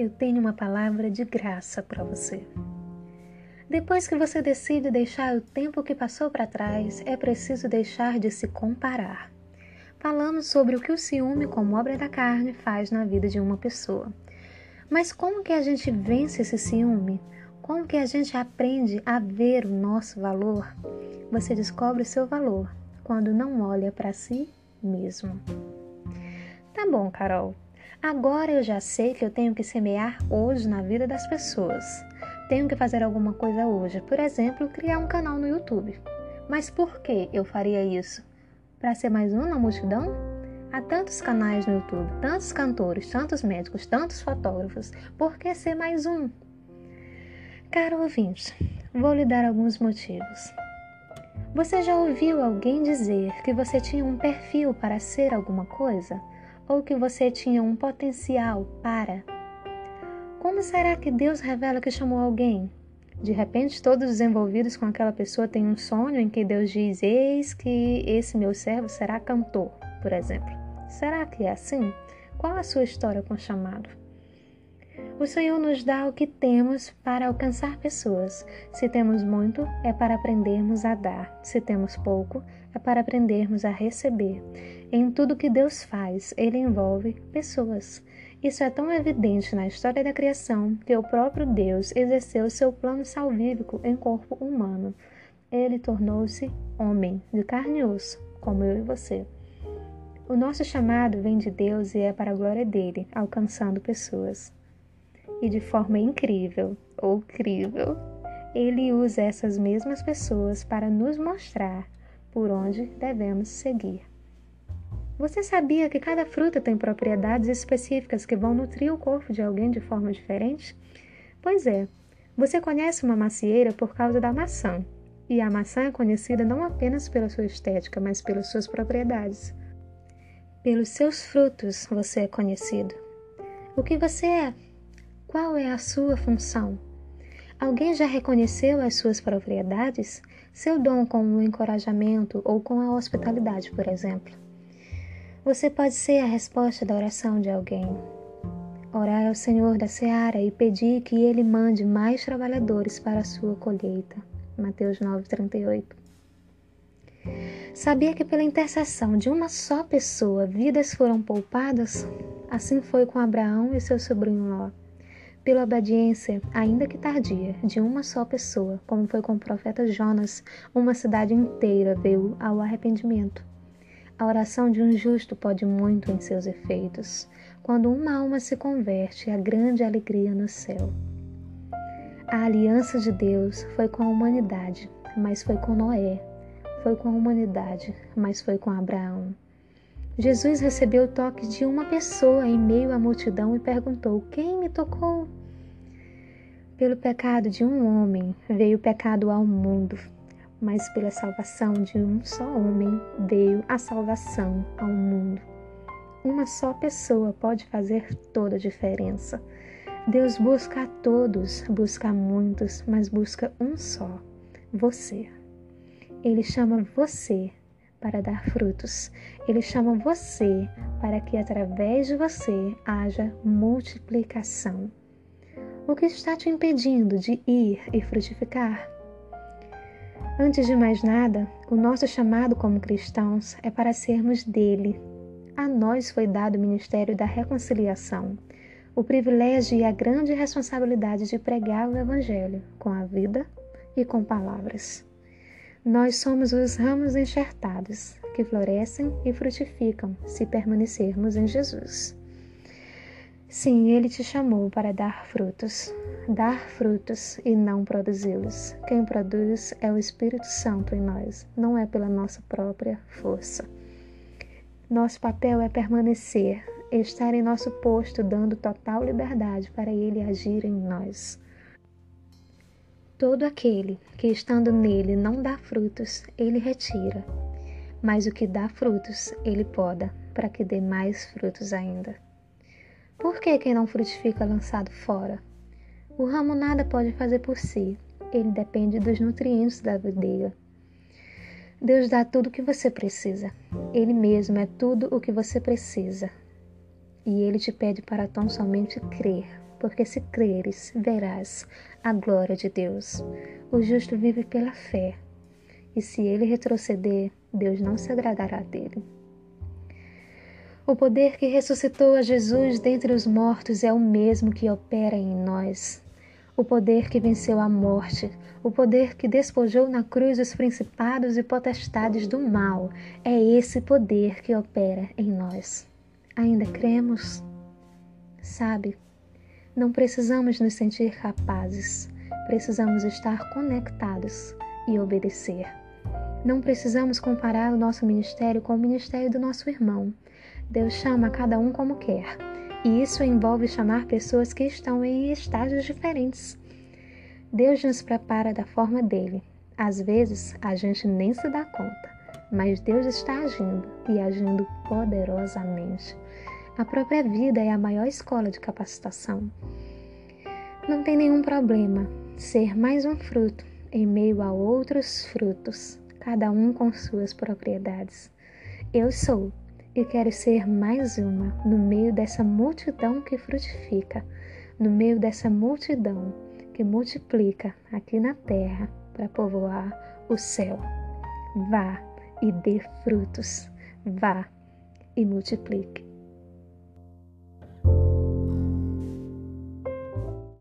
eu tenho uma palavra de graça para você. Depois que você decide deixar o tempo que passou para trás, é preciso deixar de se comparar. Falamos sobre o que o ciúme, como obra da carne, faz na vida de uma pessoa. Mas como que a gente vence esse ciúme? Como que a gente aprende a ver o nosso valor? Você descobre o seu valor quando não olha para si mesmo. Tá bom, Carol. Agora eu já sei que eu tenho que semear hoje na vida das pessoas. Tenho que fazer alguma coisa hoje, por exemplo, criar um canal no YouTube. Mas por que eu faria isso? Para ser mais um na multidão? Há tantos canais no YouTube, tantos cantores, tantos médicos, tantos fotógrafos. Por que ser mais um? Caro ouvinte, vou lhe dar alguns motivos. Você já ouviu alguém dizer que você tinha um perfil para ser alguma coisa? Ou que você tinha um potencial para? Como será que Deus revela que chamou alguém? De repente, todos os envolvidos com aquela pessoa têm um sonho em que Deus diz: Eis que esse meu servo será cantor, por exemplo. Será que é assim? Qual a sua história com o chamado? O Senhor nos dá o que temos para alcançar pessoas. Se temos muito, é para aprendermos a dar. Se temos pouco, é para aprendermos a receber. Em tudo que Deus faz, Ele envolve pessoas. Isso é tão evidente na história da criação que o próprio Deus exerceu seu plano salvífico em corpo humano. Ele tornou-se homem, de carne e osso, como eu e você. O nosso chamado vem de Deus e é para a glória dele, alcançando pessoas. E de forma incrível, ou crível, ele usa essas mesmas pessoas para nos mostrar por onde devemos seguir. Você sabia que cada fruta tem propriedades específicas que vão nutrir o corpo de alguém de forma diferente? Pois é, você conhece uma macieira por causa da maçã, e a maçã é conhecida não apenas pela sua estética, mas pelas suas propriedades. Pelos seus frutos você é conhecido. O que você é? Qual é a sua função? Alguém já reconheceu as suas propriedades? Seu dom com o encorajamento ou com a hospitalidade, por exemplo? Você pode ser a resposta da oração de alguém. Orar ao Senhor da seara e pedir que Ele mande mais trabalhadores para a sua colheita. Mateus 9,38. Sabia que pela intercessão de uma só pessoa vidas foram poupadas? Assim foi com Abraão e seu sobrinho Ló pela obediência, ainda que tardia, de uma só pessoa, como foi com o profeta Jonas, uma cidade inteira veio ao arrependimento. A oração de um justo pode muito em seus efeitos. Quando uma alma se converte, há grande alegria no céu. A aliança de Deus foi com a humanidade, mas foi com Noé. Foi com a humanidade, mas foi com Abraão. Jesus recebeu o toque de uma pessoa em meio à multidão e perguntou: Quem me tocou? Pelo pecado de um homem veio o pecado ao mundo, mas pela salvação de um só homem veio a salvação ao mundo. Uma só pessoa pode fazer toda a diferença. Deus busca a todos, busca a muitos, mas busca um só: você. Ele chama você para dar frutos. Ele chama você para que através de você haja multiplicação. O que está te impedindo de ir e frutificar? Antes de mais nada, o nosso chamado como cristãos é para sermos dele. A nós foi dado o ministério da reconciliação, o privilégio e a grande responsabilidade de pregar o Evangelho com a vida e com palavras. Nós somos os ramos enxertados que florescem e frutificam se permanecermos em Jesus. Sim, Ele te chamou para dar frutos, dar frutos e não produzi-los. Quem produz é o Espírito Santo em nós, não é pela nossa própria força. Nosso papel é permanecer, estar em nosso posto, dando total liberdade para Ele agir em nós. Todo aquele que estando nele não dá frutos, ele retira, mas o que dá frutos, ele poda, para que dê mais frutos ainda. Por que quem não frutifica é lançado fora? O ramo nada pode fazer por si, ele depende dos nutrientes da videira. Deus dá tudo o que você precisa. Ele mesmo é tudo o que você precisa. E ele te pede para tão somente crer. Porque se creres, verás a glória de Deus. O justo vive pela fé, e se ele retroceder, Deus não se agradará dele. O poder que ressuscitou a Jesus dentre os mortos é o mesmo que opera em nós. O poder que venceu a morte, o poder que despojou na cruz os principados e potestades do mal, é esse poder que opera em nós. Ainda cremos? Sabe, não precisamos nos sentir capazes, precisamos estar conectados e obedecer. Não precisamos comparar o nosso ministério com o ministério do nosso irmão. Deus chama cada um como quer, e isso envolve chamar pessoas que estão em estágios diferentes. Deus nos prepara da forma dele. Às vezes a gente nem se dá conta, mas Deus está agindo e agindo poderosamente. A própria vida é a maior escola de capacitação. Não tem nenhum problema ser mais um fruto em meio a outros frutos cada um com suas propriedades. Eu sou e quero ser mais uma no meio dessa multidão que frutifica, no meio dessa multidão que multiplica aqui na terra para povoar o céu. Vá e dê frutos, vá e multiplique.